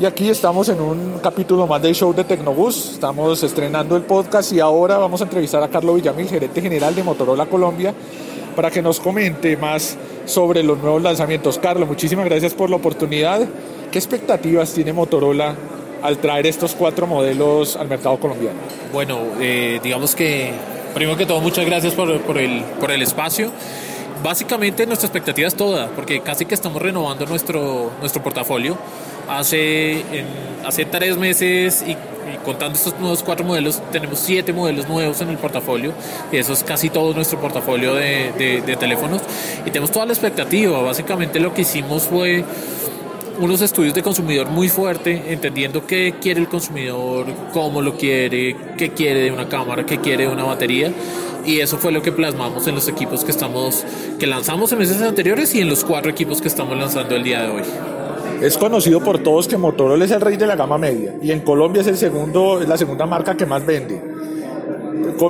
Y aquí estamos en un capítulo más del show de Tecnobus. Estamos estrenando el podcast y ahora vamos a entrevistar a Carlos Villamil, gerente general de Motorola Colombia, para que nos comente más sobre los nuevos lanzamientos. Carlos, muchísimas gracias por la oportunidad. ¿Qué expectativas tiene Motorola al traer estos cuatro modelos al mercado colombiano? Bueno, eh, digamos que primero que todo muchas gracias por, por, el, por el espacio básicamente nuestra expectativa es toda, porque casi que estamos renovando nuestro, nuestro portafolio. Hace, hace tres meses y, contando estos nuevos cuatro modelos, tenemos siete modelos nuevos en el portafolio y eso es casi todo nuestro portafolio de, de teléfonos y tenemos toda la expectativa. Básicamente lo que hicimos fue unos estudios de consumidor muy fuerte, entendiendo qué quiere el consumidor, cómo lo quiere, qué quiere de una cámara, qué quiere de una batería y eso fue lo que plasmamos en los equipos que estamos que lanzamos en meses anteriores y en los cuatro equipos que estamos lanzando el día de hoy. Es conocido por todos que Motorola es el rey de la gama media y en Colombia es el segundo es la segunda marca que más vende.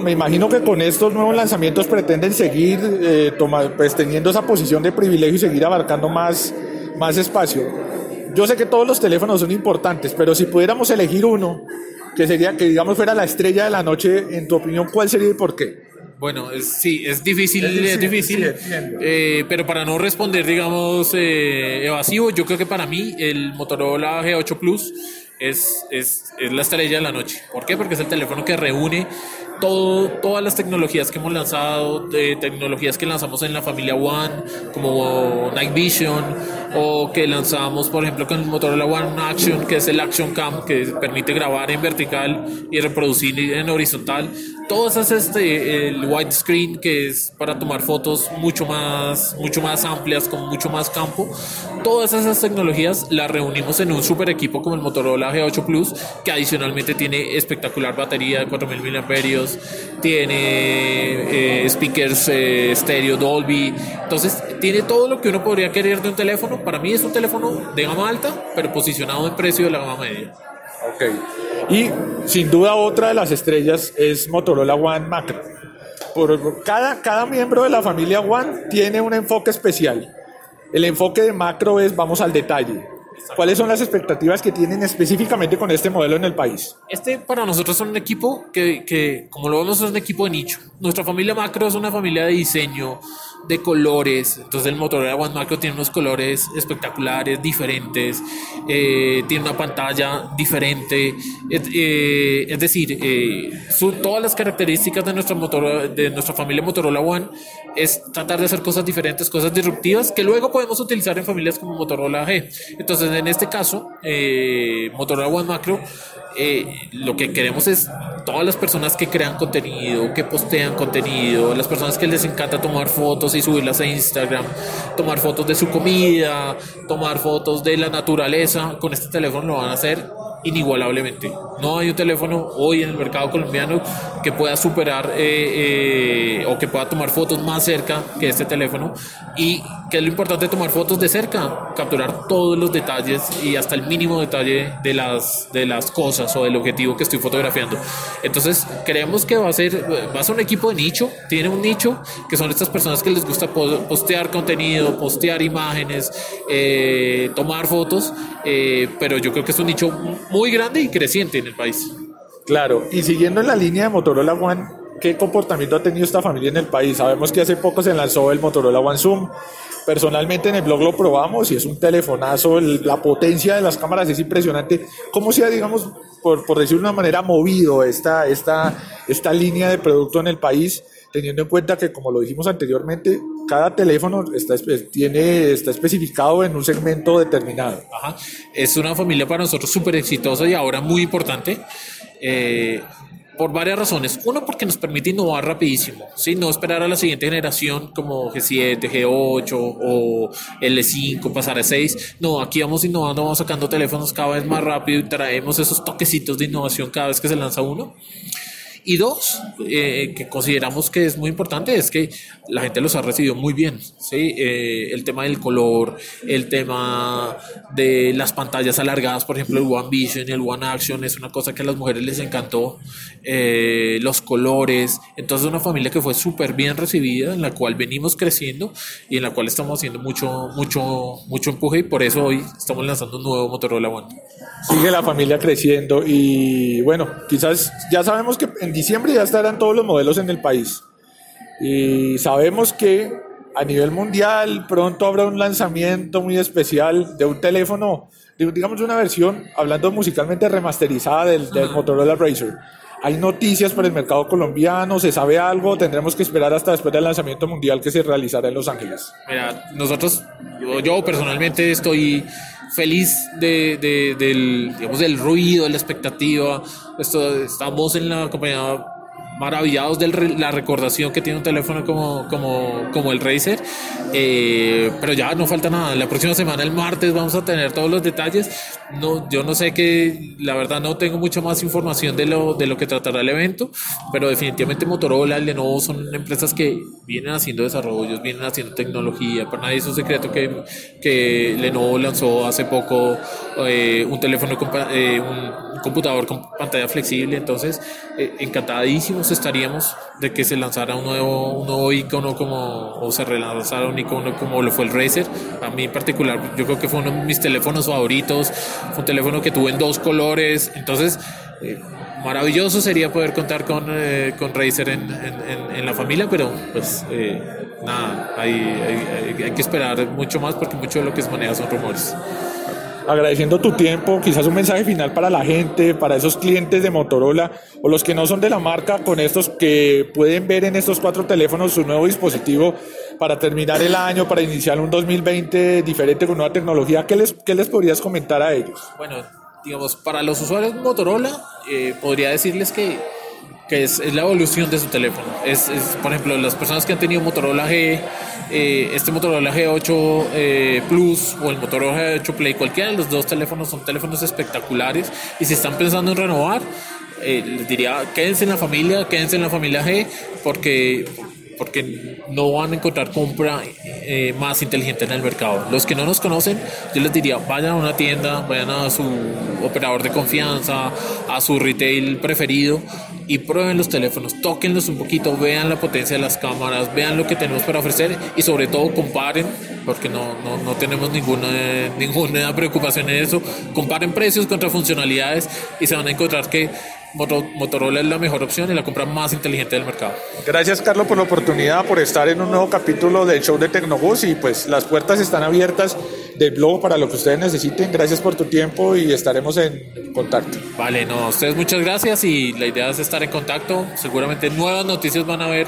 Me imagino que con estos nuevos lanzamientos pretenden seguir eh, pues, teniendo esa posición de privilegio y seguir abarcando más, más espacio. Yo sé que todos los teléfonos son importantes, pero si pudiéramos elegir uno que sería que digamos fuera la estrella de la noche, en tu opinión, ¿cuál sería y por qué? Bueno, sí, es difícil, es difícil, eh, pero para no responder, digamos, eh, evasivo, yo creo que para mí el Motorola G8 Plus es, es, es, la estrella de la noche. ¿Por qué? Porque es el teléfono que reúne todo, todas las tecnologías que hemos lanzado, de tecnologías que lanzamos en la familia One, como Night Vision, o que lanzamos, por ejemplo, con el Motorola One Action, que es el Action Cam, que permite grabar en vertical y reproducir en horizontal. Todas esas, este, el widescreen, que es para tomar fotos mucho más, mucho más amplias, con mucho más campo. Todas esas tecnologías las reunimos en un super equipo como el Motorola G8 Plus, que adicionalmente tiene espectacular batería de 4000 mAh, tiene eh, speakers eh, stereo Dolby. Entonces, tiene todo lo que uno podría querer de un teléfono para mí es un teléfono de gama alta, pero posicionado en precio de la gama media. Ok. Y sin duda otra de las estrellas es Motorola One Macro. Por cada, cada miembro de la familia One tiene un enfoque especial. El enfoque de macro es vamos al detalle. ¿Cuáles son las expectativas que tienen específicamente con este modelo en el país? Este para nosotros es un equipo que, que, como lo vemos, es un equipo de nicho. Nuestra familia macro es una familia de diseño, de colores. Entonces el Motorola One Macro tiene unos colores espectaculares, diferentes, eh, tiene una pantalla diferente. Eh, es decir, eh, todas las características de nuestra, Motorola, de nuestra familia Motorola One es tratar de hacer cosas diferentes, cosas disruptivas que luego podemos utilizar en familias como Motorola G. Entonces en este caso, Motorola One Macro eh, lo que queremos es todas las personas que crean contenido, que postean contenido, las personas que les encanta tomar fotos y subirlas a Instagram, tomar fotos de su comida, tomar fotos de la naturaleza, con este teléfono lo van a hacer inigualablemente. No hay un teléfono hoy en el mercado colombiano que pueda superar eh, eh, o que pueda tomar fotos más cerca que este teléfono. Y que es lo importante tomar fotos de cerca, capturar todos los detalles y hasta el mínimo detalle de las, de las cosas o del objetivo que estoy fotografiando. Entonces, creemos que va a ser, va a ser un equipo de nicho, tiene un nicho, que son estas personas que les gusta postear contenido, postear imágenes, eh, tomar fotos, pero yo creo que es un nicho muy grande y creciente en el país. Claro, y siguiendo en la línea de Motorola One, ¿qué comportamiento ha tenido esta familia en el país? Sabemos que hace poco se lanzó el Motorola One Zoom. Personalmente en el blog lo probamos y es un telefonazo, la potencia de las cámaras es impresionante. ¿Cómo se ha, digamos, por, por decir de una manera, movido esta, esta, esta línea de producto en el país? teniendo en cuenta que, como lo dijimos anteriormente, cada teléfono está, tiene, está especificado en un segmento determinado. Es una familia para nosotros súper exitosa y ahora muy importante. Eh, por varias razones. Uno, porque nos permite innovar rapidísimo, ¿sí? no esperar a la siguiente generación como G7, G8 o L5, pasar a 6. No, aquí vamos innovando, vamos sacando teléfonos cada vez más rápido y traemos esos toquecitos de innovación cada vez que se lanza uno. Y dos, eh, que consideramos que es muy importante, es que la gente los ha recibido muy bien. ¿sí? Eh, el tema del color, el tema de las pantallas alargadas, por ejemplo, el One Vision, el One Action, es una cosa que a las mujeres les encantó. Eh, los colores. Entonces, una familia que fue súper bien recibida, en la cual venimos creciendo y en la cual estamos haciendo mucho, mucho, mucho empuje y por eso hoy estamos lanzando un nuevo Motorola One. Sigue la familia creciendo y bueno, quizás ya sabemos que en diciembre ya estarán todos los modelos en el país. Y sabemos que a nivel mundial pronto habrá un lanzamiento muy especial de un teléfono, digamos una versión, hablando musicalmente remasterizada del, del Motorola Razr. ¿Hay noticias para el mercado colombiano? ¿Se sabe algo? ¿Tendremos que esperar hasta después del lanzamiento mundial que se realizará en Los Ángeles? Mira, nosotros, yo, personalmente estoy feliz de, de, del, digamos, del ruido, de la expectativa. Esto, estamos en la compañía maravillados de la recordación que tiene un teléfono como, como, como el Razer. Eh, pero ya no falta nada. La próxima semana, el martes, vamos a tener todos los detalles. No, yo no sé que, la verdad, no tengo mucha más información de lo, de lo que tratará el evento, pero definitivamente Motorola, Lenovo son empresas que vienen haciendo desarrollos, vienen haciendo tecnología. Para nadie es un secreto que, que Lenovo lanzó hace poco eh, un teléfono, eh, un computador con pantalla flexible. Entonces, encantadísimos estaríamos de que se lanzara un nuevo, nuevo icono como, o se relanzara un icono como lo fue el Razer. A mí en particular, yo creo que fue uno de mis teléfonos favoritos. Un teléfono que tuve en dos colores. Entonces, eh, maravilloso sería poder contar con, eh, con Razer en, la familia, pero pues eh, nada, hay, hay, hay, que esperar mucho más porque mucho de lo que se maneja son rumores agradeciendo tu tiempo, quizás un mensaje final para la gente, para esos clientes de Motorola o los que no son de la marca, con estos que pueden ver en estos cuatro teléfonos su nuevo dispositivo para terminar el año, para iniciar un 2020 diferente con nueva tecnología. ¿Qué les, qué les podrías comentar a ellos? Bueno, digamos, para los usuarios de Motorola, eh, podría decirles que que es, es, la evolución de su teléfono. Es, es, por ejemplo, las personas que han tenido Motorola G, eh, este Motorola G8 eh, Plus o el Motorola G8 Play, cualquiera de los dos teléfonos son teléfonos espectaculares y si están pensando en renovar, eh, les diría, quédense en la familia, quédense en la familia G, porque porque no van a encontrar compra eh, más inteligente en el mercado. Los que no nos conocen, yo les diría, vayan a una tienda, vayan a su operador de confianza, a su retail preferido y prueben los teléfonos, tóquenlos un poquito, vean la potencia de las cámaras, vean lo que tenemos para ofrecer y sobre todo comparen, porque no, no, no tenemos ninguna, ninguna preocupación en eso, comparen precios contra funcionalidades y se van a encontrar que Motorola es la mejor opción y la compra más inteligente del mercado. Gracias Carlos por la oportunidad, por estar en un nuevo capítulo del show de Tecnobus y pues las puertas están abiertas del blog para lo que ustedes necesiten. Gracias por tu tiempo y estaremos en contacto. Vale, no, a ustedes muchas gracias y la idea es estar en contacto. Seguramente nuevas noticias van a haber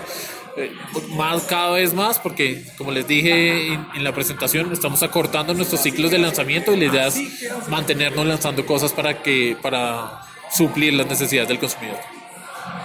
eh, más cada vez más porque como les dije en, en, la presentación estamos acortando nuestros ciclos de lanzamiento y la idea es mantenernos lanzando cosas para que para suplir las necesidades del consumidor.